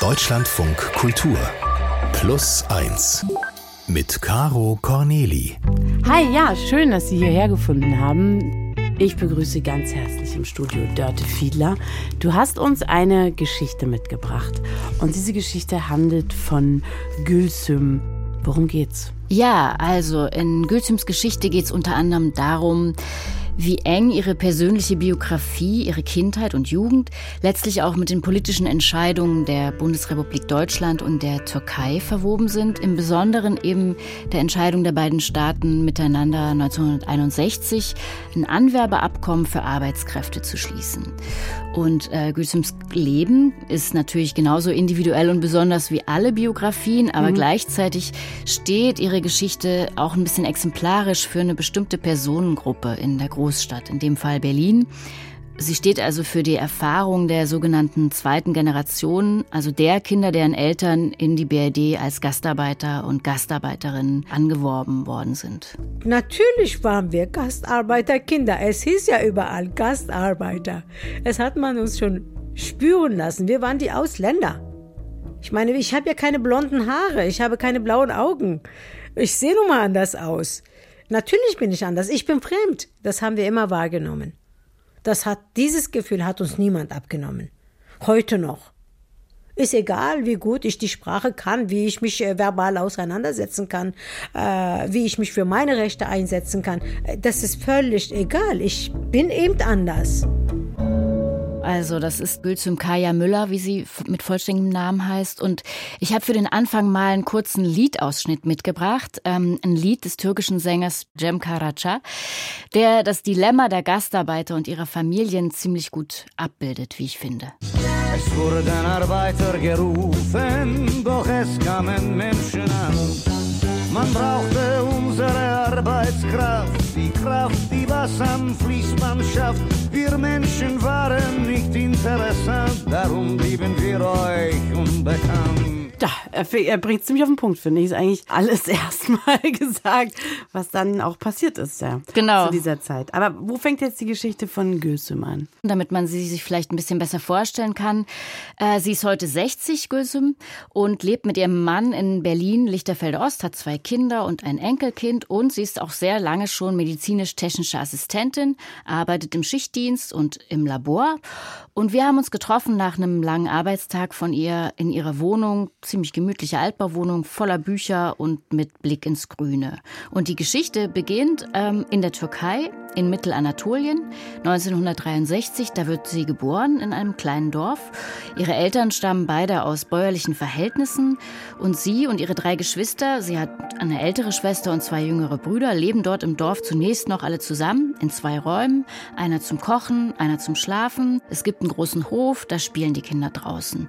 Deutschlandfunk Kultur Plus 1 mit Caro Corneli. Hi, ja, schön, dass Sie hierher gefunden haben. Ich begrüße ganz herzlich im Studio Dörte Fiedler. Du hast uns eine Geschichte mitgebracht und diese Geschichte handelt von Gülsüm. Worum geht's? Ja, also in Gülsüms Geschichte geht es unter anderem darum, wie eng ihre persönliche Biografie, ihre Kindheit und Jugend letztlich auch mit den politischen Entscheidungen der Bundesrepublik Deutschland und der Türkei verwoben sind, im Besonderen eben der Entscheidung der beiden Staaten miteinander 1961 ein Anwerbeabkommen für Arbeitskräfte zu schließen. Und äh, Gülsüms Leben ist natürlich genauso individuell und besonders wie alle Biografien, aber mhm. gleichzeitig steht ihre Geschichte auch ein bisschen exemplarisch für eine bestimmte Personengruppe in der Großstadt, in dem Fall Berlin. Sie steht also für die Erfahrung der sogenannten zweiten Generation, also der Kinder, deren Eltern in die BRD als Gastarbeiter und Gastarbeiterinnen angeworben worden sind. Natürlich waren wir Gastarbeiterkinder. Es hieß ja überall Gastarbeiter. Es hat man uns schon spüren lassen. Wir waren die Ausländer. Ich meine, ich habe ja keine blonden Haare, ich habe keine blauen Augen. Ich sehe nun mal anders aus. Natürlich bin ich anders. Ich bin fremd. Das haben wir immer wahrgenommen. Das hat, dieses Gefühl hat uns niemand abgenommen. Heute noch. Ist egal, wie gut ich die Sprache kann, wie ich mich äh, verbal auseinandersetzen kann, äh, wie ich mich für meine Rechte einsetzen kann. Äh, das ist völlig egal. Ich bin eben anders. Also das ist Gülsüm Kaya Müller, wie sie mit vollständigem Namen heißt. Und ich habe für den Anfang mal einen kurzen Liedausschnitt mitgebracht. Ähm, ein Lied des türkischen Sängers Cem Karaca, der das Dilemma der Gastarbeiter und ihrer Familien ziemlich gut abbildet, wie ich finde. Es wurden Arbeiter gerufen, doch es kamen Menschen an. Man brauchte unsere Arbeitskraft, die Kraft, die was am Fließband schafft. Wir Menschen waren nicht interessant, darum blieben wir euch unbekannt. Ja, er, er bringt ziemlich auf den Punkt, finde ich. Ist eigentlich alles erstmal gesagt, was dann auch passiert ist, ja. Genau. Zu dieser Zeit. Aber wo fängt jetzt die Geschichte von Gülsüm an? Damit man sie sich vielleicht ein bisschen besser vorstellen kann. Äh, sie ist heute 60, Gülsüm, und lebt mit ihrem Mann in Berlin, Lichterfelde Ost, hat zwei Kinder und ein Enkelkind und sie ist auch sehr lange schon medizinisch-technische Assistentin, arbeitet im Schichtdienst und im Labor. Und wir haben uns getroffen nach einem langen Arbeitstag von ihr in ihrer Wohnung ziemlich gemütliche Altbauwohnung voller Bücher und mit Blick ins Grüne. Und die Geschichte beginnt ähm, in der Türkei, in Mittelanatolien, 1963. Da wird sie geboren in einem kleinen Dorf. Ihre Eltern stammen beide aus bäuerlichen Verhältnissen und sie und ihre drei Geschwister, sie hat eine ältere Schwester und zwei jüngere Brüder, leben dort im Dorf zunächst noch alle zusammen in zwei Räumen. Einer zum Kochen, einer zum Schlafen. Es gibt einen großen Hof, da spielen die Kinder draußen.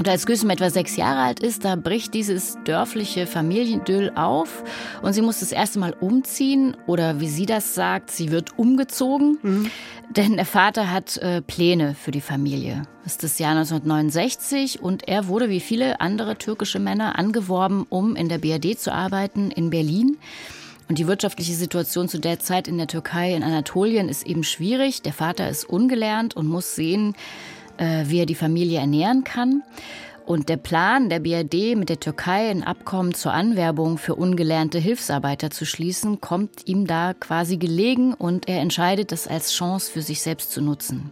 Und als Gülsüm etwa sechs Jahre alt ist, da bricht dieses dörfliche Familienidyll auf und sie muss das erste Mal umziehen oder wie sie das sagt, sie wird umgezogen, mhm. denn der Vater hat äh, Pläne für die Familie. Es ist das Jahr 1969 und er wurde wie viele andere türkische Männer angeworben, um in der BRD zu arbeiten in Berlin. Und die wirtschaftliche Situation zu der Zeit in der Türkei, in Anatolien, ist eben schwierig. Der Vater ist ungelernt und muss sehen, wie er die Familie ernähren kann. Und der Plan der BRD mit der Türkei ein Abkommen zur Anwerbung für ungelernte Hilfsarbeiter zu schließen, kommt ihm da quasi gelegen und er entscheidet, das als Chance für sich selbst zu nutzen.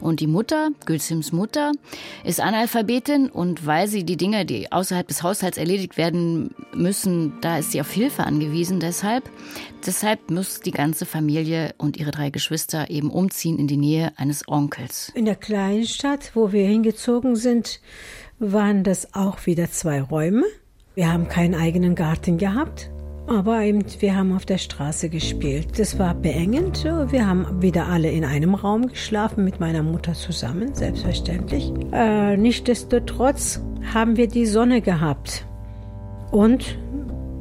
Und die Mutter, Gülsims Mutter, ist Analphabetin und weil sie die Dinge, die außerhalb des Haushalts erledigt werden müssen, da ist sie auf Hilfe angewiesen deshalb. Deshalb muss die ganze Familie und ihre drei Geschwister eben umziehen in die Nähe eines Onkels. In der kleinen Stadt, wo wir hingezogen sind, waren das auch wieder zwei Räume. Wir haben keinen eigenen Garten gehabt, aber eben, wir haben auf der Straße gespielt. Das war beengend. Wir haben wieder alle in einem Raum geschlafen mit meiner Mutter zusammen, selbstverständlich. Äh, Nichtsdestotrotz haben wir die Sonne gehabt. Und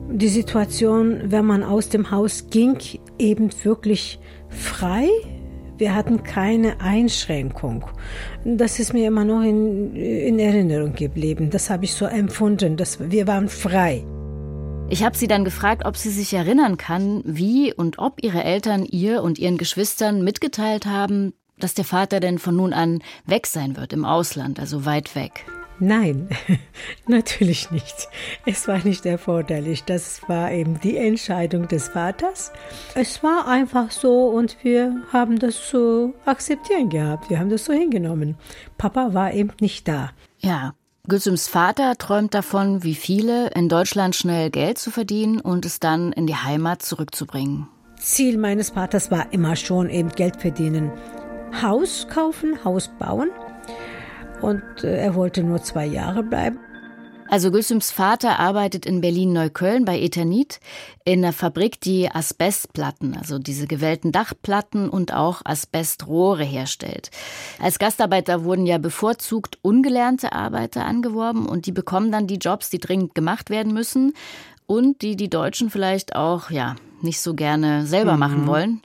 die Situation, wenn man aus dem Haus ging, eben wirklich frei, wir hatten keine Einschränkung. Das ist mir immer noch in, in Erinnerung geblieben. Das habe ich so empfunden. Dass wir waren frei. Ich habe sie dann gefragt, ob sie sich erinnern kann, wie und ob ihre Eltern ihr und ihren Geschwistern mitgeteilt haben, dass der Vater denn von nun an weg sein wird im Ausland, also weit weg? Nein, natürlich nicht. Es war nicht erforderlich. Das war eben die Entscheidung des Vaters. Es war einfach so und wir haben das zu akzeptieren gehabt. Wir haben das so hingenommen. Papa war eben nicht da. Ja, Gülsüms Vater träumt davon, wie viele, in Deutschland schnell Geld zu verdienen und es dann in die Heimat zurückzubringen. Ziel meines Vaters war immer schon eben Geld verdienen. Haus kaufen, Haus bauen und äh, er wollte nur zwei Jahre bleiben. Also Gülsüms Vater arbeitet in Berlin-Neukölln bei Eternit in einer Fabrik, die Asbestplatten, also diese gewellten Dachplatten und auch Asbestrohre herstellt. Als Gastarbeiter wurden ja bevorzugt ungelernte Arbeiter angeworben und die bekommen dann die Jobs, die dringend gemacht werden müssen und die die Deutschen vielleicht auch, ja, nicht so gerne selber mhm. machen wollen.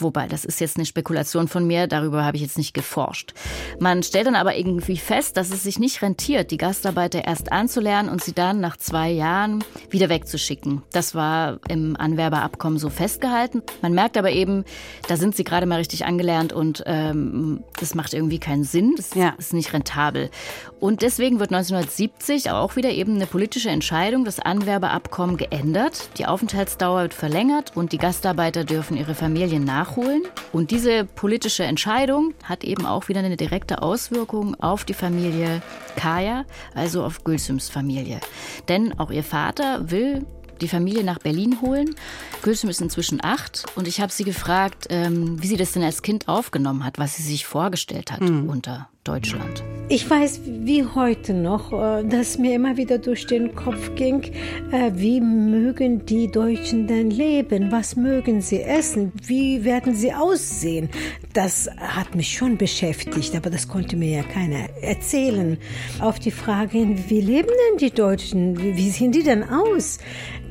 Wobei, das ist jetzt eine Spekulation von mir, darüber habe ich jetzt nicht geforscht. Man stellt dann aber irgendwie fest, dass es sich nicht rentiert, die Gastarbeiter erst anzulernen und sie dann nach zwei Jahren wieder wegzuschicken. Das war im Anwerberabkommen so festgehalten. Man merkt aber eben, da sind sie gerade mal richtig angelernt und ähm, das macht irgendwie keinen Sinn. Das ja. ist nicht rentabel. Und deswegen wird 1970 auch wieder eben eine politische Entscheidung, das Anwerbeabkommen geändert. Die Aufenthaltsdauer wird verlängert und die Gastarbeiter dürfen ihre Familien nachholen. Und diese politische Entscheidung hat eben auch wieder eine direkte Auswirkung auf die Familie Kaya, also auf Gülsüms Familie. Denn auch ihr Vater will die Familie nach Berlin holen. Gülsüm ist inzwischen acht und ich habe sie gefragt, ähm, wie sie das denn als Kind aufgenommen hat, was sie sich vorgestellt hat mhm. unter Deutschland. Ich weiß wie heute noch, äh, dass mir immer wieder durch den Kopf ging, äh, wie mögen die Deutschen denn leben? Was mögen sie essen? Wie werden sie aussehen? Das hat mich schon beschäftigt, aber das konnte mir ja keiner erzählen. Auf die Frage wie leben denn die Deutschen? Wie sehen die denn aus?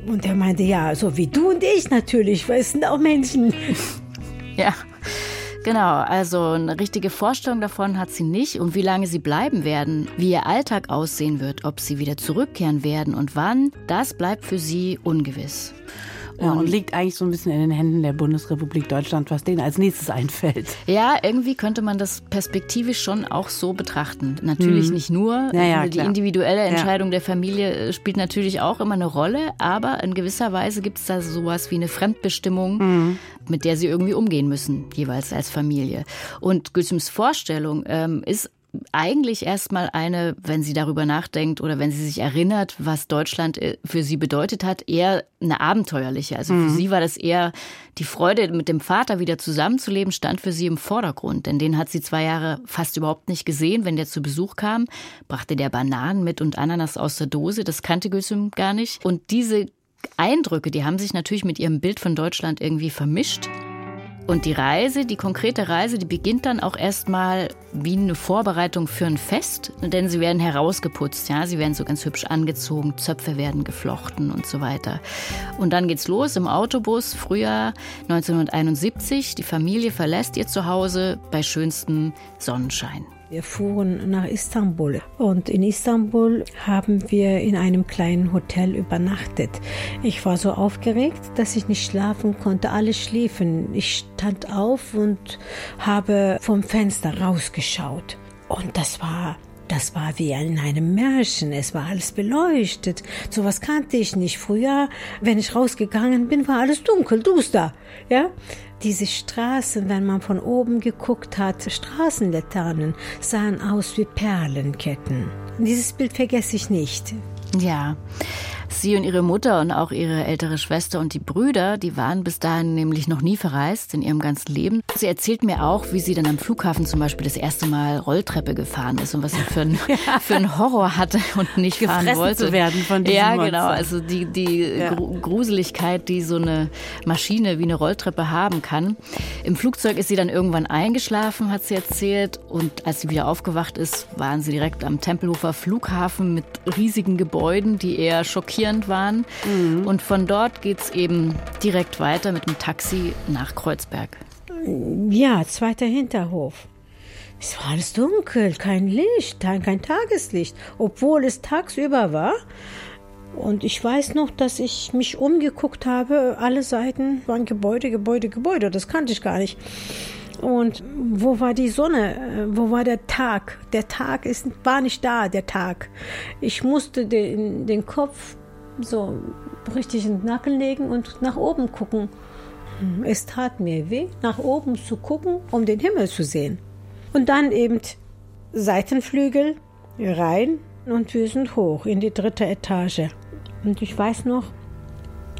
Und er meinte, ja, so wie du und ich natürlich, weil es sind auch Menschen. Ja. Genau, also eine richtige Vorstellung davon hat sie nicht und wie lange sie bleiben werden, wie ihr Alltag aussehen wird, ob sie wieder zurückkehren werden und wann, das bleibt für sie ungewiss. Ja, und, liegt eigentlich so ein bisschen in den Händen der Bundesrepublik Deutschland, was denen als nächstes einfällt. Ja, irgendwie könnte man das perspektivisch schon auch so betrachten. Natürlich mhm. nicht nur. Ja, ja, die klar. individuelle Entscheidung der Familie äh, spielt natürlich auch immer eine Rolle, aber in gewisser Weise gibt es da sowas wie eine Fremdbestimmung, mhm. mit der sie irgendwie umgehen müssen, jeweils als Familie. Und Gülsums Vorstellung ähm, ist eigentlich erstmal eine, wenn sie darüber nachdenkt oder wenn sie sich erinnert, was Deutschland äh, für sie bedeutet hat, eher eine abenteuerliche. Also mhm. für sie war das eher die Freude, mit dem Vater wieder zusammenzuleben, stand für sie im Vordergrund. Denn den hat sie zwei Jahre fast überhaupt nicht gesehen. Wenn der zu Besuch kam, brachte der Bananen mit und Ananas aus der Dose. Das kannte Gülsüm gar nicht. Und diese Eindrücke, die haben sich natürlich mit ihrem Bild von Deutschland irgendwie vermischt. Und die Reise, die konkrete Reise, die beginnt dann auch erstmal wie eine Vorbereitung für ein Fest, denn sie werden herausgeputzt, ja, sie werden so ganz hübsch angezogen, Zöpfe werden geflochten und so weiter. Und dann geht's los im Autobus, Frühjahr 1971. Die Familie verlässt ihr Zuhause bei schönstem Sonnenschein. Wir fuhren nach Istanbul und in Istanbul haben wir in einem kleinen Hotel übernachtet. Ich war so aufgeregt, dass ich nicht schlafen konnte. Alle schliefen. Ich stand auf und habe vom Fenster rausgeschaut. Und das war das war wie in einem Märchen. Es war alles beleuchtet. Sowas kannte ich nicht. Früher, wenn ich rausgegangen bin, war alles dunkel, duster. Ja? Diese Straßen, wenn man von oben geguckt hat, Straßenlaternen sahen aus wie Perlenketten. Dieses Bild vergesse ich nicht. Ja. Sie und ihre Mutter und auch ihre ältere Schwester und die Brüder, die waren bis dahin nämlich noch nie verreist in ihrem ganzen Leben. Sie erzählt mir auch, wie sie dann am Flughafen zum Beispiel das erste Mal Rolltreppe gefahren ist und was sie für, ein, ja. für einen Horror hatte und nicht Gefressen fahren wollte. zu werden von diesem Ja, Monster. genau. Also die, die ja. Gruseligkeit, die so eine Maschine wie eine Rolltreppe haben kann. Im Flugzeug ist sie dann irgendwann eingeschlafen, hat sie erzählt. Und als sie wieder aufgewacht ist, waren sie direkt am Tempelhofer Flughafen mit riesigen Gebäuden, die eher schockierend schockierend waren. Mhm. Und von dort geht es eben direkt weiter mit dem Taxi nach Kreuzberg. Ja, zweiter Hinterhof. Es war alles dunkel, kein Licht, kein Tageslicht, obwohl es tagsüber war. Und ich weiß noch, dass ich mich umgeguckt habe. Alle Seiten waren Gebäude, Gebäude, Gebäude. Das kannte ich gar nicht. Und wo war die Sonne? Wo war der Tag? Der Tag ist, war nicht da, der Tag. Ich musste den, den Kopf so richtig in den Nacken legen und nach oben gucken. Es tat mir weh, nach oben zu gucken, um den Himmel zu sehen. Und dann eben Seitenflügel rein und wir sind hoch in die dritte Etage. Und ich weiß noch,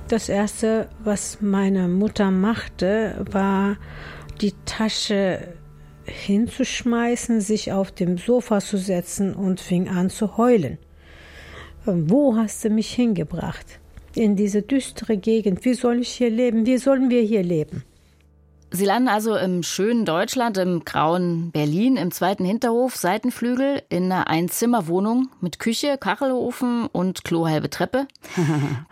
das erste, was meine Mutter machte, war die Tasche hinzuschmeißen, sich auf dem Sofa zu setzen und fing an zu heulen. Wo hast du mich hingebracht? In diese düstere Gegend. Wie soll ich hier leben? Wie sollen wir hier leben? Sie landen also im schönen Deutschland, im grauen Berlin, im zweiten Hinterhof, Seitenflügel, in einer Einzimmerwohnung mit Küche, Kachelofen und klohalbe Treppe.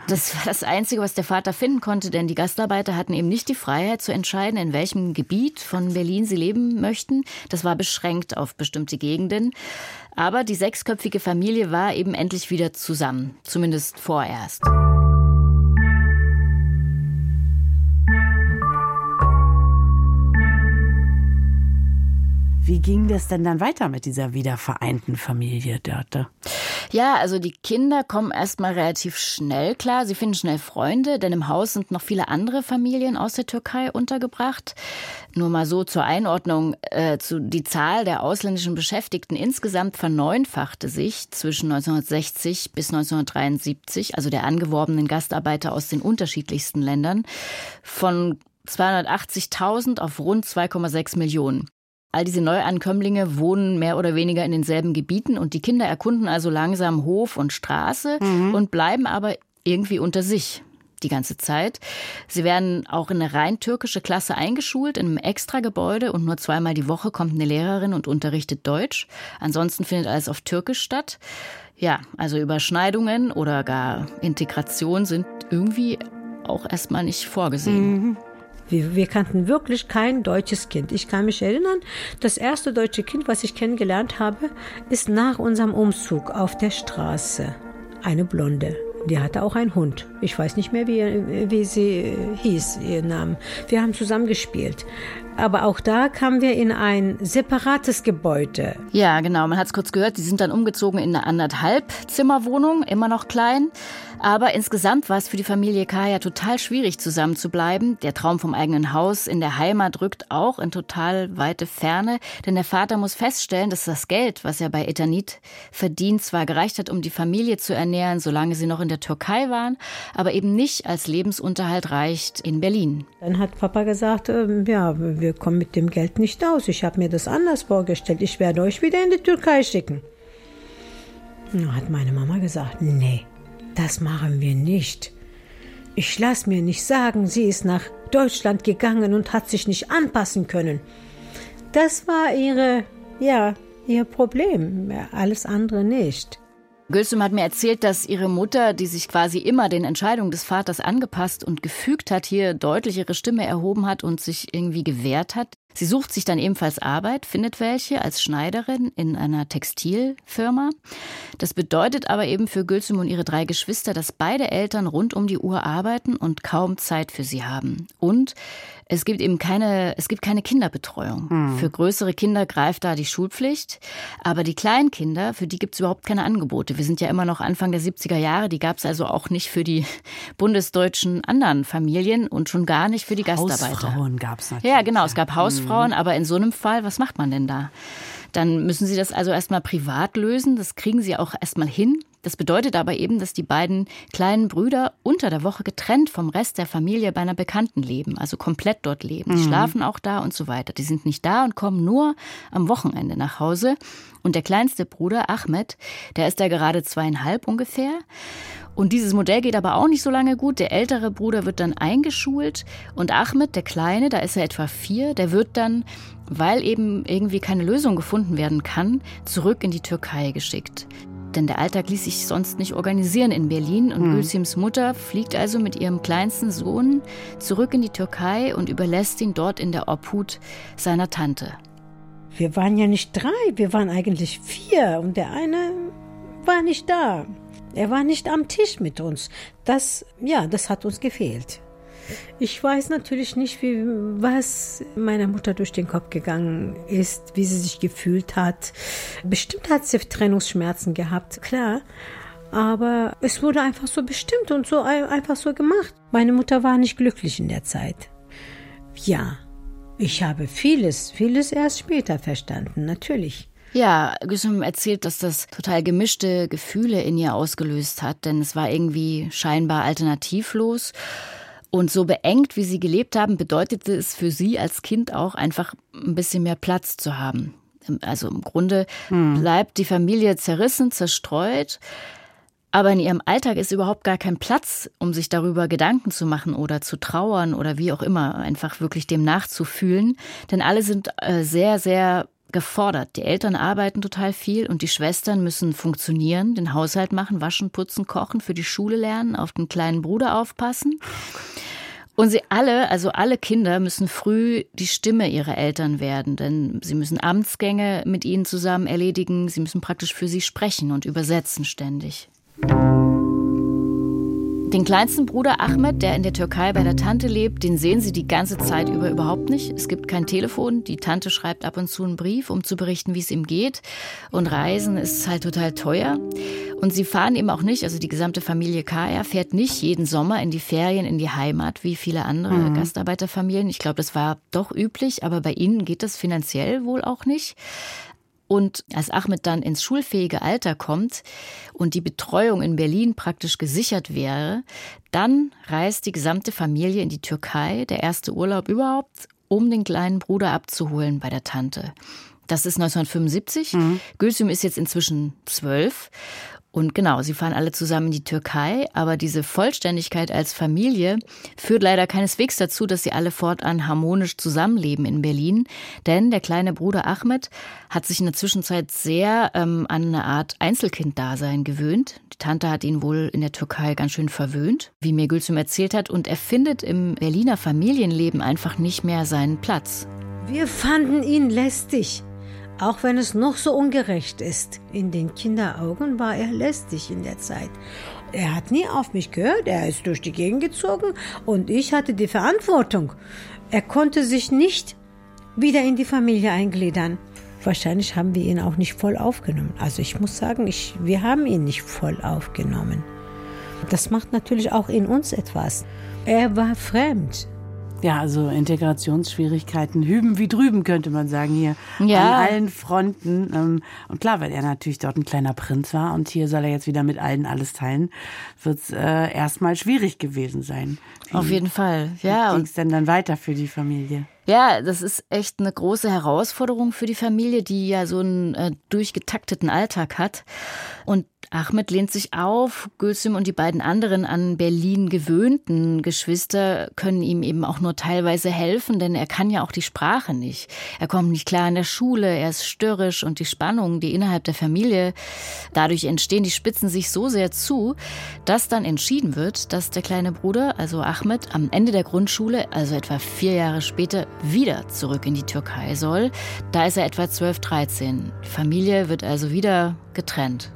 Das war das Einzige, was der Vater finden konnte, denn die Gastarbeiter hatten eben nicht die Freiheit zu entscheiden, in welchem Gebiet von Berlin sie leben möchten. Das war beschränkt auf bestimmte Gegenden. Aber die sechsköpfige Familie war eben endlich wieder zusammen, zumindest vorerst. Wie ging das denn dann weiter mit dieser wiedervereinten Familie Dörte? Ja, also die Kinder kommen erstmal relativ schnell klar. Sie finden schnell Freunde, denn im Haus sind noch viele andere Familien aus der Türkei untergebracht. Nur mal so zur Einordnung, äh, zu, die Zahl der ausländischen Beschäftigten insgesamt verneunfachte sich zwischen 1960 bis 1973, also der angeworbenen Gastarbeiter aus den unterschiedlichsten Ländern, von 280.000 auf rund 2,6 Millionen. All diese Neuankömmlinge wohnen mehr oder weniger in denselben Gebieten und die Kinder erkunden also langsam Hof und Straße mhm. und bleiben aber irgendwie unter sich die ganze Zeit. Sie werden auch in eine rein türkische Klasse eingeschult, in einem Extragebäude und nur zweimal die Woche kommt eine Lehrerin und unterrichtet Deutsch. Ansonsten findet alles auf Türkisch statt. Ja, also Überschneidungen oder gar Integration sind irgendwie auch erstmal nicht vorgesehen. Mhm. Wir, wir, kannten wirklich kein deutsches Kind. Ich kann mich erinnern, das erste deutsche Kind, was ich kennengelernt habe, ist nach unserem Umzug auf der Straße. Eine Blonde. Die hatte auch einen Hund. Ich weiß nicht mehr, wie, wie sie hieß, ihr Name. Wir haben zusammen gespielt. Aber auch da kamen wir in ein separates Gebäude. Ja, genau. Man hat es kurz gehört. Sie sind dann umgezogen in eine anderthalb Zimmerwohnung, immer noch klein. Aber insgesamt war es für die Familie Kaya total schwierig, zusammen zu bleiben. Der Traum vom eigenen Haus in der Heimat rückt auch in total weite Ferne, denn der Vater muss feststellen, dass das Geld, was er bei Eternit verdient, zwar gereicht hat, um die Familie zu ernähren, solange sie noch in der Türkei waren, aber eben nicht als Lebensunterhalt reicht in Berlin. Dann hat Papa gesagt, äh, ja, wir kommen mit dem Geld nicht aus. Ich habe mir das anders vorgestellt. Ich werde euch wieder in die Türkei schicken. Hat meine Mama gesagt, nee, das machen wir nicht. Ich lass mir nicht sagen, sie ist nach Deutschland gegangen und hat sich nicht anpassen können. Das war ihre, ja, ihr Problem, alles andere nicht. Gülsum hat mir erzählt, dass ihre Mutter, die sich quasi immer den Entscheidungen des Vaters angepasst und gefügt hat, hier deutlich ihre Stimme erhoben hat und sich irgendwie gewehrt hat. Sie sucht sich dann ebenfalls Arbeit, findet welche als Schneiderin in einer Textilfirma. Das bedeutet aber eben für Gülsüm und ihre drei Geschwister, dass beide Eltern rund um die Uhr arbeiten und kaum Zeit für sie haben. Und es gibt eben keine, es gibt keine Kinderbetreuung. Hm. Für größere Kinder greift da die Schulpflicht. Aber die kleinen Kinder, für die gibt es überhaupt keine Angebote. Wir sind ja immer noch Anfang der 70er Jahre. Die gab es also auch nicht für die bundesdeutschen anderen Familien und schon gar nicht für die Gastarbeiter. Hausfrauen gab es natürlich. Ja, genau. Es gab Hausfrauen. Hm. Aber in so einem Fall, was macht man denn da? Dann müssen sie das also erstmal privat lösen. Das kriegen sie auch erstmal hin. Das bedeutet aber eben, dass die beiden kleinen Brüder unter der Woche getrennt vom Rest der Familie bei einer Bekannten leben, also komplett dort leben. Die mhm. schlafen auch da und so weiter. Die sind nicht da und kommen nur am Wochenende nach Hause. Und der kleinste Bruder, Ahmed, der ist da gerade zweieinhalb ungefähr. Und dieses Modell geht aber auch nicht so lange gut. Der ältere Bruder wird dann eingeschult und Ahmed, der Kleine, da ist er etwa vier, der wird dann, weil eben irgendwie keine Lösung gefunden werden kann, zurück in die Türkei geschickt. Denn der Alltag ließ sich sonst nicht organisieren in Berlin und hm. Gülsims Mutter fliegt also mit ihrem kleinsten Sohn zurück in die Türkei und überlässt ihn dort in der Obhut seiner Tante. Wir waren ja nicht drei, wir waren eigentlich vier und der eine war nicht da. Er war nicht am Tisch mit uns. Das, ja, das hat uns gefehlt. Ich weiß natürlich nicht, wie, was meiner Mutter durch den Kopf gegangen ist, wie sie sich gefühlt hat. Bestimmt hat sie Trennungsschmerzen gehabt, klar. Aber es wurde einfach so bestimmt und so einfach so gemacht. Meine Mutter war nicht glücklich in der Zeit. Ja, ich habe vieles, vieles erst später verstanden, natürlich. Ja, Güssum erzählt, dass das total gemischte Gefühle in ihr ausgelöst hat, denn es war irgendwie scheinbar alternativlos. Und so beengt, wie sie gelebt haben, bedeutete es für sie als Kind auch einfach ein bisschen mehr Platz zu haben. Also im Grunde hm. bleibt die Familie zerrissen, zerstreut. Aber in ihrem Alltag ist überhaupt gar kein Platz, um sich darüber Gedanken zu machen oder zu trauern oder wie auch immer, einfach wirklich dem nachzufühlen. Denn alle sind äh, sehr, sehr gefordert. Die Eltern arbeiten total viel und die Schwestern müssen funktionieren, den Haushalt machen, waschen, putzen, kochen, für die Schule lernen, auf den kleinen Bruder aufpassen. Und sie alle, also alle Kinder müssen früh die Stimme ihrer Eltern werden, denn sie müssen Amtsgänge mit ihnen zusammen erledigen, sie müssen praktisch für sie sprechen und übersetzen ständig. Den kleinsten Bruder Ahmed, der in der Türkei bei der Tante lebt, den sehen sie die ganze Zeit über überhaupt nicht. Es gibt kein Telefon. Die Tante schreibt ab und zu einen Brief, um zu berichten, wie es ihm geht. Und Reisen ist halt total teuer. Und sie fahren eben auch nicht, also die gesamte Familie Kaya fährt nicht jeden Sommer in die Ferien, in die Heimat, wie viele andere mhm. Gastarbeiterfamilien. Ich glaube, das war doch üblich, aber bei ihnen geht das finanziell wohl auch nicht. Und als Ahmed dann ins schulfähige Alter kommt und die Betreuung in Berlin praktisch gesichert wäre, dann reist die gesamte Familie in die Türkei, der erste Urlaub überhaupt, um den kleinen Bruder abzuholen bei der Tante. Das ist 1975. Mhm. Gülsüm ist jetzt inzwischen zwölf und genau, sie fahren alle zusammen in die Türkei, aber diese Vollständigkeit als Familie führt leider keineswegs dazu, dass sie alle fortan harmonisch zusammenleben in Berlin. Denn der kleine Bruder Ahmed hat sich in der Zwischenzeit sehr ähm, an eine Art Einzelkinddasein gewöhnt. Die Tante hat ihn wohl in der Türkei ganz schön verwöhnt, wie mir Gülsüm erzählt hat, und er findet im Berliner Familienleben einfach nicht mehr seinen Platz. Wir fanden ihn lästig. Auch wenn es noch so ungerecht ist. In den Kinderaugen war er lästig in der Zeit. Er hat nie auf mich gehört, er ist durch die Gegend gezogen und ich hatte die Verantwortung. Er konnte sich nicht wieder in die Familie eingliedern. Wahrscheinlich haben wir ihn auch nicht voll aufgenommen. Also ich muss sagen, ich, wir haben ihn nicht voll aufgenommen. Das macht natürlich auch in uns etwas. Er war fremd. Ja, also Integrationsschwierigkeiten hüben wie drüben, könnte man sagen, hier ja. an allen Fronten. Ähm, und klar, weil er natürlich dort ein kleiner Prinz war und hier soll er jetzt wieder mit allen alles teilen, wird es äh, erstmal schwierig gewesen sein. Auf jeden Fall, ja. Wie ging es denn dann weiter für die Familie? Ja, das ist echt eine große Herausforderung für die Familie, die ja so einen äh, durchgetakteten Alltag hat. Und Ahmed lehnt sich auf. Gülsüm und die beiden anderen an Berlin gewöhnten Geschwister können ihm eben auch nur teilweise helfen, denn er kann ja auch die Sprache nicht. Er kommt nicht klar in der Schule, er ist störrisch und die Spannungen, die innerhalb der Familie dadurch entstehen, die spitzen sich so sehr zu, dass dann entschieden wird, dass der kleine Bruder, also Ahmed, am Ende der Grundschule, also etwa vier Jahre später, wieder zurück in die Türkei soll. Da ist er etwa 12, 13. Die Familie wird also wieder getrennt.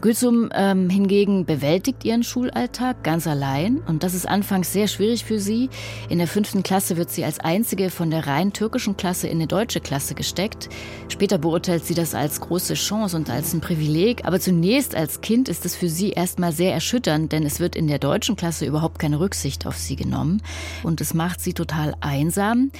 Gülsum ähm, hingegen bewältigt ihren Schulalltag ganz allein und das ist anfangs sehr schwierig für sie. In der fünften Klasse wird sie als einzige von der rein türkischen Klasse in eine deutsche Klasse gesteckt. Später beurteilt sie das als große Chance und als ein Privileg, aber zunächst als Kind ist es für sie erstmal sehr erschütternd, denn es wird in der deutschen Klasse überhaupt keine Rücksicht auf sie genommen und es macht sie total einsam.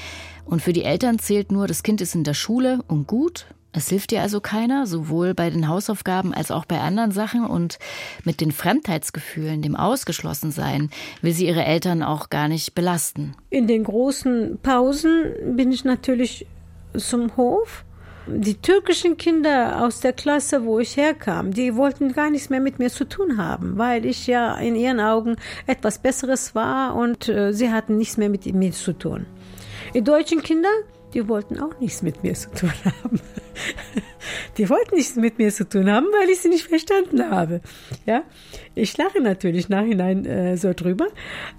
Und für die Eltern zählt nur, das Kind ist in der Schule und gut, es hilft dir also keiner, sowohl bei den Hausaufgaben als auch bei anderen Sachen. Und mit den Fremdheitsgefühlen, dem Ausgeschlossensein, will sie ihre Eltern auch gar nicht belasten. In den großen Pausen bin ich natürlich zum Hof. Die türkischen Kinder aus der Klasse, wo ich herkam, die wollten gar nichts mehr mit mir zu tun haben, weil ich ja in ihren Augen etwas Besseres war und äh, sie hatten nichts mehr mit mir zu tun. Die deutschen Kinder, die wollten auch nichts mit mir zu tun haben. Die wollten nichts mit mir zu tun haben, weil ich sie nicht verstanden habe. Ja, ich lache natürlich nachhinein äh, so drüber.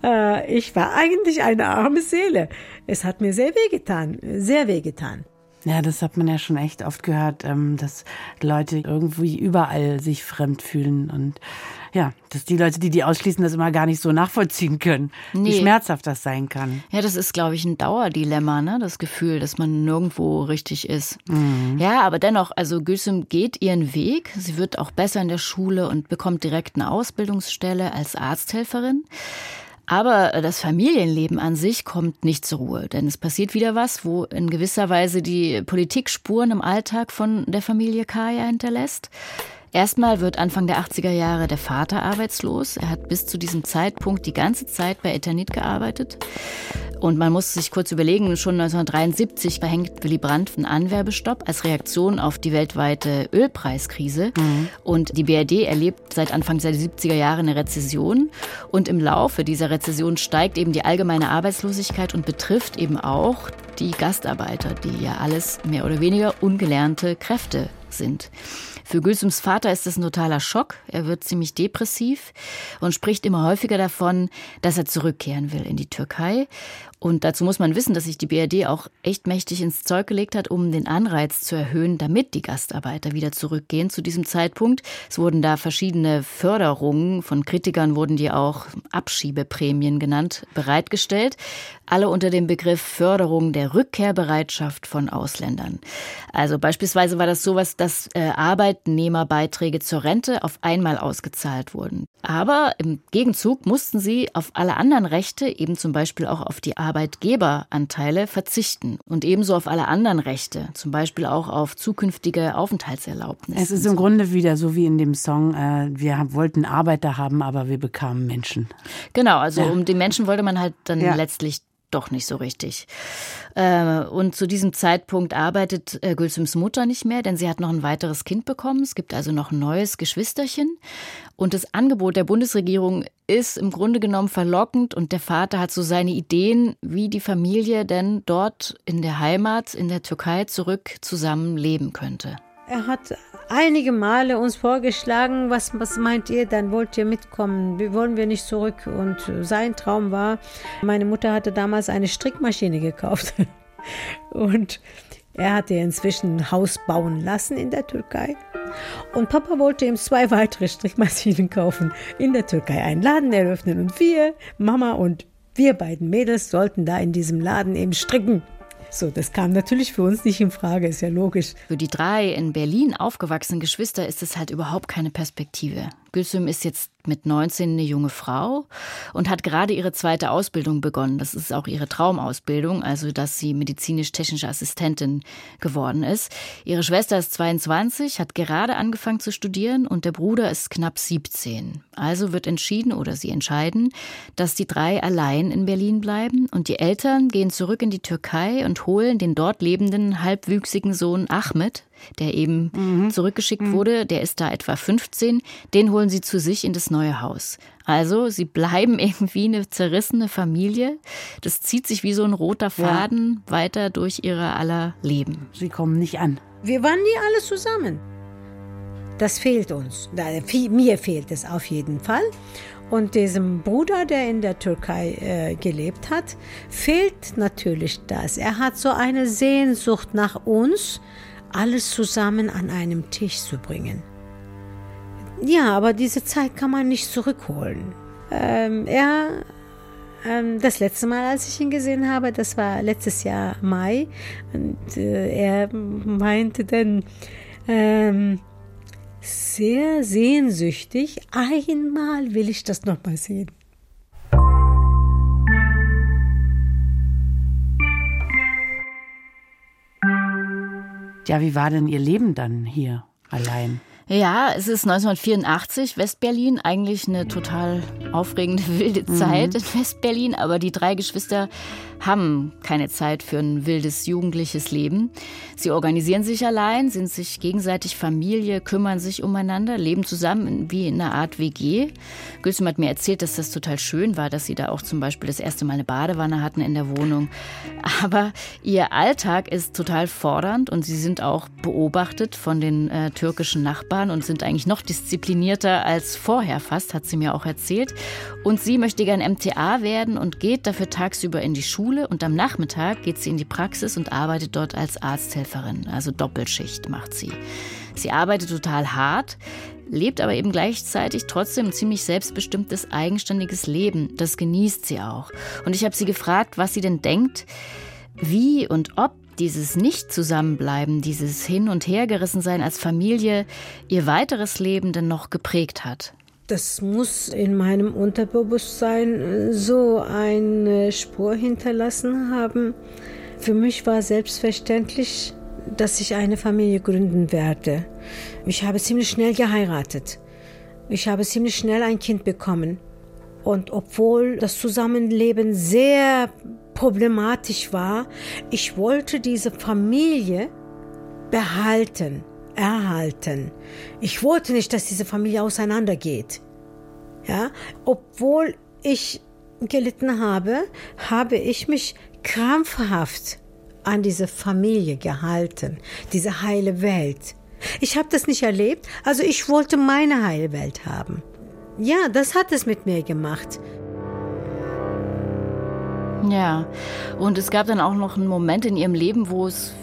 Äh, ich war eigentlich eine arme Seele. Es hat mir sehr wehgetan, sehr wehgetan. Ja, das hat man ja schon echt oft gehört, ähm, dass Leute irgendwie überall sich fremd fühlen und ja, dass die Leute, die die ausschließen, das immer gar nicht so nachvollziehen können, nee. wie schmerzhaft das sein kann. Ja, das ist, glaube ich, ein Dauerdilemma, ne? das Gefühl, dass man nirgendwo richtig ist. Mhm. Ja, aber dennoch, also Gülsüm geht ihren Weg. Sie wird auch besser in der Schule und bekommt direkt eine Ausbildungsstelle als Arzthelferin. Aber das Familienleben an sich kommt nicht zur Ruhe, denn es passiert wieder was, wo in gewisser Weise die Politik Spuren im Alltag von der Familie Kaya hinterlässt. Erstmal wird Anfang der 80er Jahre der Vater arbeitslos. Er hat bis zu diesem Zeitpunkt die ganze Zeit bei Eternit gearbeitet. Und man muss sich kurz überlegen, schon 1973 verhängt Willy Brandt einen Anwerbestopp als Reaktion auf die weltweite Ölpreiskrise. Mhm. Und die BRD erlebt seit Anfang der 70er Jahre eine Rezession. Und im Laufe dieser Rezession steigt eben die allgemeine Arbeitslosigkeit und betrifft eben auch die Gastarbeiter, die ja alles mehr oder weniger ungelernte Kräfte sind. Für Gülsums Vater ist das ein totaler Schock. Er wird ziemlich depressiv und spricht immer häufiger davon, dass er zurückkehren will in die Türkei. Und dazu muss man wissen, dass sich die BRD auch echt mächtig ins Zeug gelegt hat, um den Anreiz zu erhöhen, damit die Gastarbeiter wieder zurückgehen zu diesem Zeitpunkt. Es wurden da verschiedene Förderungen, von Kritikern wurden die auch Abschiebeprämien genannt, bereitgestellt. Alle unter dem Begriff Förderung der Rückkehrbereitschaft von Ausländern. Also beispielsweise war das sowas, dass äh, Arbeitnehmerbeiträge zur Rente auf einmal ausgezahlt wurden. Aber im Gegenzug mussten sie auf alle anderen Rechte, eben zum Beispiel auch auf die Arbeitgeberanteile, verzichten und ebenso auf alle anderen Rechte, zum Beispiel auch auf zukünftige Aufenthaltserlaubnisse. Es ist im Grunde wieder so wie in dem Song, äh, wir wollten Arbeiter haben, aber wir bekamen Menschen. Genau, also ja. um die Menschen wollte man halt dann ja. letztlich doch nicht so richtig. Äh, und zu diesem Zeitpunkt arbeitet äh, Gülsüms Mutter nicht mehr, denn sie hat noch ein weiteres Kind bekommen. Es gibt also noch ein neues Geschwisterchen. Und das Angebot der Bundesregierung ist im Grunde genommen verlockend und der Vater hat so seine Ideen, wie die Familie denn dort in der Heimat, in der Türkei zurück zusammen leben könnte. Er hat einige Male uns vorgeschlagen, was, was meint ihr, dann wollt ihr mitkommen, wollen wir nicht zurück. Und sein Traum war, meine Mutter hatte damals eine Strickmaschine gekauft. Und er hatte inzwischen ein Haus bauen lassen in der Türkei. Und Papa wollte ihm zwei weitere Strickmaschinen kaufen, in der Türkei einen Laden eröffnen. Und wir, Mama und wir beiden Mädels, sollten da in diesem Laden eben stricken. So, das kam natürlich für uns nicht in Frage, ist ja logisch. Für die drei in Berlin aufgewachsenen Geschwister ist es halt überhaupt keine Perspektive. Gülsüm ist jetzt mit 19 eine junge Frau und hat gerade ihre zweite Ausbildung begonnen. Das ist auch ihre Traumausbildung, also dass sie medizinisch-technische Assistentin geworden ist. Ihre Schwester ist 22, hat gerade angefangen zu studieren und der Bruder ist knapp 17. Also wird entschieden oder sie entscheiden, dass die drei allein in Berlin bleiben und die Eltern gehen zurück in die Türkei und holen den dort lebenden halbwüchsigen Sohn Ahmed der eben mhm. zurückgeschickt mhm. wurde, der ist da etwa 15, den holen sie zu sich in das neue Haus. Also sie bleiben irgendwie eine zerrissene Familie. Das zieht sich wie so ein roter Faden ja. weiter durch ihre aller Leben. Sie kommen nicht an. Wir waren nie alle zusammen. Das fehlt uns. Mir fehlt es auf jeden Fall. Und diesem Bruder, der in der Türkei äh, gelebt hat, fehlt natürlich das. Er hat so eine Sehnsucht nach uns, alles zusammen an einem Tisch zu bringen. Ja, aber diese Zeit kann man nicht zurückholen. Ähm, er, ähm, das letzte Mal, als ich ihn gesehen habe, das war letztes Jahr Mai, und äh, er meinte dann ähm, sehr sehnsüchtig, einmal will ich das nochmal sehen. Ja, wie war denn Ihr Leben dann hier allein? Ja, es ist 1984, Westberlin, eigentlich eine total aufregende, wilde Zeit mhm. in Westberlin, aber die drei Geschwister haben keine Zeit für ein wildes jugendliches Leben. Sie organisieren sich allein, sind sich gegenseitig Familie, kümmern sich umeinander, leben zusammen wie in einer Art WG. Gülsum hat mir erzählt, dass das total schön war, dass sie da auch zum Beispiel das erste Mal eine Badewanne hatten in der Wohnung. Aber ihr Alltag ist total fordernd und sie sind auch beobachtet von den äh, türkischen Nachbarn und sind eigentlich noch disziplinierter als vorher fast, hat sie mir auch erzählt. Und sie möchte gern MTA werden und geht dafür tagsüber in die Schule Schule und am Nachmittag geht sie in die Praxis und arbeitet dort als Arzthelferin. Also Doppelschicht macht sie. Sie arbeitet total hart, lebt aber eben gleichzeitig trotzdem ein ziemlich selbstbestimmtes, eigenständiges Leben. Das genießt sie auch. Und ich habe sie gefragt, was sie denn denkt, wie und ob dieses Nicht-Zusammenbleiben, dieses Hin- und Hergerissensein als Familie ihr weiteres Leben denn noch geprägt hat. Das muss in meinem Unterbewusstsein äh, so eine Spur hinterlassen haben. Für mich war selbstverständlich, dass ich eine Familie gründen werde. Ich habe ziemlich schnell geheiratet. Ich habe ziemlich schnell ein Kind bekommen. Und obwohl das Zusammenleben sehr problematisch war, ich wollte diese Familie behalten, erhalten. Ich wollte nicht, dass diese Familie auseinandergeht. Ja, obwohl ich gelitten habe, habe ich mich krampfhaft an diese Familie gehalten, diese heile Welt. Ich habe das nicht erlebt, also ich wollte meine heile Welt haben. Ja, das hat es mit mir gemacht. Ja, und es gab dann auch noch einen Moment in ihrem Leben, wo es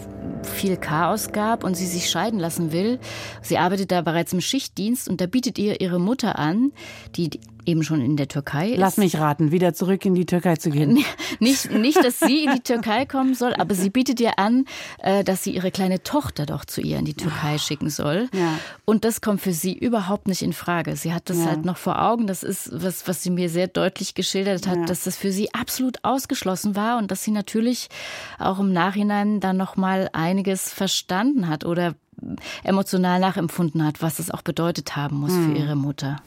viel Chaos gab und sie sich scheiden lassen will. Sie arbeitet da bereits im Schichtdienst und da bietet ihr ihre Mutter an, die eben schon in der Türkei ist. Lass mich raten, wieder zurück in die Türkei zu gehen. Nicht, nicht, dass sie in die Türkei kommen soll, aber sie bietet ihr an, äh, dass sie ihre kleine Tochter doch zu ihr in die Türkei schicken soll. Ja. Und das kommt für sie überhaupt nicht in Frage. Sie hat das ja. halt noch vor Augen. Das ist was, was sie mir sehr deutlich geschildert hat, ja. dass das für sie absolut ausgeschlossen war und dass sie natürlich auch im Nachhinein dann noch mal einiges verstanden hat oder emotional nachempfunden hat, was es auch bedeutet haben muss hm. für ihre Mutter.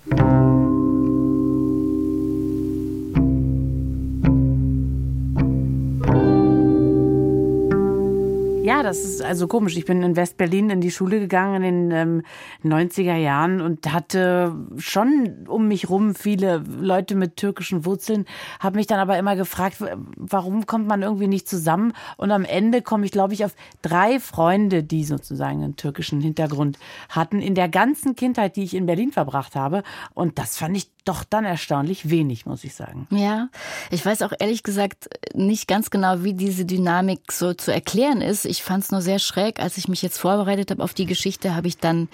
Das ist also komisch. Ich bin in West-Berlin in die Schule gegangen in den ähm, 90er Jahren und hatte schon um mich rum viele Leute mit türkischen Wurzeln, habe mich dann aber immer gefragt, warum kommt man irgendwie nicht zusammen? Und am Ende komme ich, glaube ich, auf drei Freunde, die sozusagen einen türkischen Hintergrund hatten, in der ganzen Kindheit, die ich in Berlin verbracht habe. Und das fand ich doch dann erstaunlich wenig, muss ich sagen. Ja, ich weiß auch ehrlich gesagt nicht ganz genau, wie diese Dynamik so zu erklären ist. Ich fand es nur sehr schräg, als ich mich jetzt vorbereitet habe auf die Geschichte, habe ich dann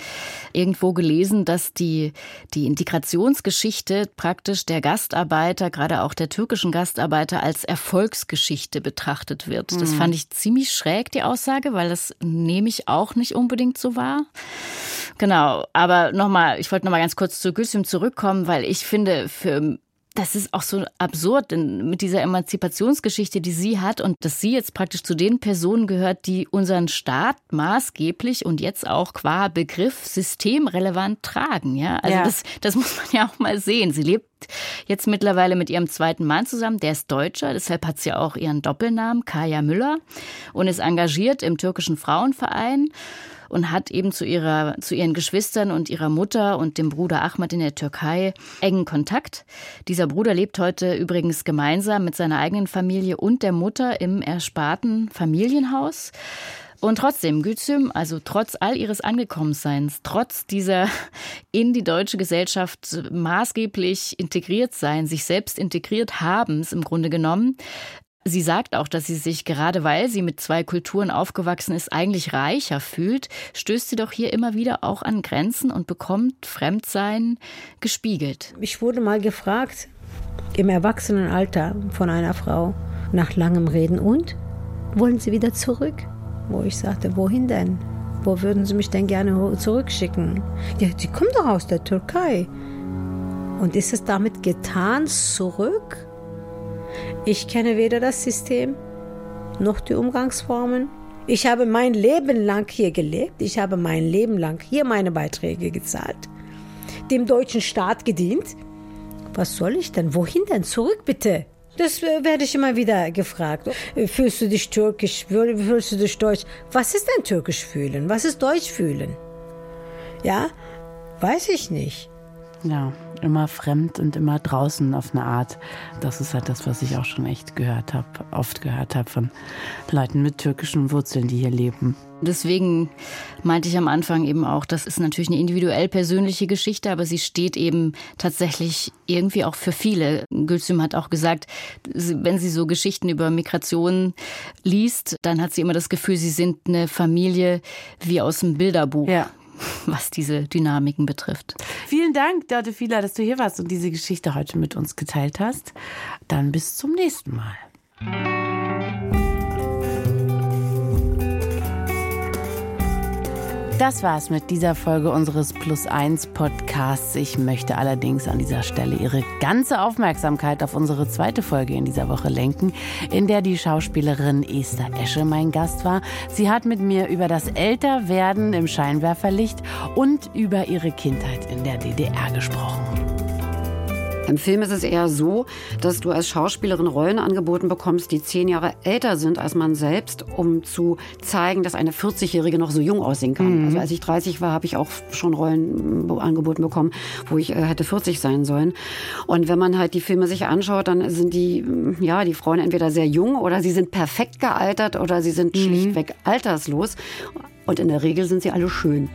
irgendwo gelesen, dass die, die Integrationsgeschichte praktisch der Gastarbeiter, gerade auch der türkischen Gastarbeiter, als Erfolgsgeschichte betrachtet wird. Das mhm. fand ich ziemlich schräg, die Aussage, weil das nehme ich auch nicht unbedingt so wahr. Genau, aber nochmal, ich wollte nochmal ganz kurz zu Gülsüm zurückkommen, weil ich finde, für das ist auch so absurd mit dieser Emanzipationsgeschichte, die sie hat und dass sie jetzt praktisch zu den Personen gehört, die unseren Staat maßgeblich und jetzt auch qua Begriff systemrelevant tragen. Ja, also ja. Das, das muss man ja auch mal sehen. Sie lebt jetzt mittlerweile mit ihrem zweiten Mann zusammen, der ist Deutscher, deshalb hat sie auch ihren Doppelnamen Kaya Müller und ist engagiert im türkischen Frauenverein und hat eben zu ihrer, zu ihren Geschwistern und ihrer Mutter und dem Bruder Ahmad in der Türkei engen Kontakt. Dieser Bruder lebt heute übrigens gemeinsam mit seiner eigenen Familie und der Mutter im ersparten Familienhaus. Und trotzdem, Gülsüm, also trotz all ihres Angekommenseins, trotz dieser in die deutsche Gesellschaft maßgeblich integriert sein, sich selbst integriert habens im Grunde genommen, Sie sagt auch, dass sie sich, gerade weil sie mit zwei Kulturen aufgewachsen ist, eigentlich reicher fühlt, stößt sie doch hier immer wieder auch an Grenzen und bekommt Fremdsein gespiegelt. Ich wurde mal gefragt, im Erwachsenenalter von einer Frau, nach langem Reden, und wollen Sie wieder zurück? Wo ich sagte, wohin denn? Wo würden Sie mich denn gerne zurückschicken? Ja, Sie kommen doch aus der Türkei. Und ist es damit getan, zurück? Ich kenne weder das System noch die Umgangsformen. Ich habe mein Leben lang hier gelebt. Ich habe mein Leben lang hier meine Beiträge gezahlt. Dem deutschen Staat gedient. Was soll ich denn? Wohin denn? Zurück bitte. Das werde ich immer wieder gefragt. Fühlst du dich türkisch? Fühlst du dich deutsch? Was ist denn türkisch fühlen? Was ist deutsch fühlen? Ja, weiß ich nicht. Ja, immer fremd und immer draußen auf eine Art. Das ist halt das, was ich auch schon echt gehört habe, oft gehört habe von Leuten mit türkischen Wurzeln, die hier leben. Deswegen meinte ich am Anfang eben auch, das ist natürlich eine individuell persönliche Geschichte, aber sie steht eben tatsächlich irgendwie auch für viele. Gülsüm hat auch gesagt, wenn sie so Geschichten über Migration liest, dann hat sie immer das Gefühl, sie sind eine Familie wie aus dem Bilderbuch. Ja was diese Dynamiken betrifft. Vielen Dank, Dörte Fieler, dass du hier warst und diese Geschichte heute mit uns geteilt hast. Dann bis zum nächsten Mal. Das war's mit dieser Folge unseres Plus 1 Podcasts. Ich möchte allerdings an dieser Stelle Ihre ganze Aufmerksamkeit auf unsere zweite Folge in dieser Woche lenken, in der die Schauspielerin Esther Esche mein Gast war. Sie hat mit mir über das Älterwerden im Scheinwerferlicht und über ihre Kindheit in der DDR gesprochen. Im Film ist es eher so, dass du als Schauspielerin Rollen angeboten bekommst, die zehn Jahre älter sind als man selbst, um zu zeigen, dass eine 40-Jährige noch so jung aussehen kann. Mhm. Also als ich 30 war, habe ich auch schon Rollen angeboten bekommen, wo ich äh, hätte 40 sein sollen. Und wenn man halt die Filme sich anschaut, dann sind die, ja, die Frauen entweder sehr jung oder sie sind perfekt gealtert oder sie sind mhm. schlichtweg alterslos. Und in der Regel sind sie alle schön.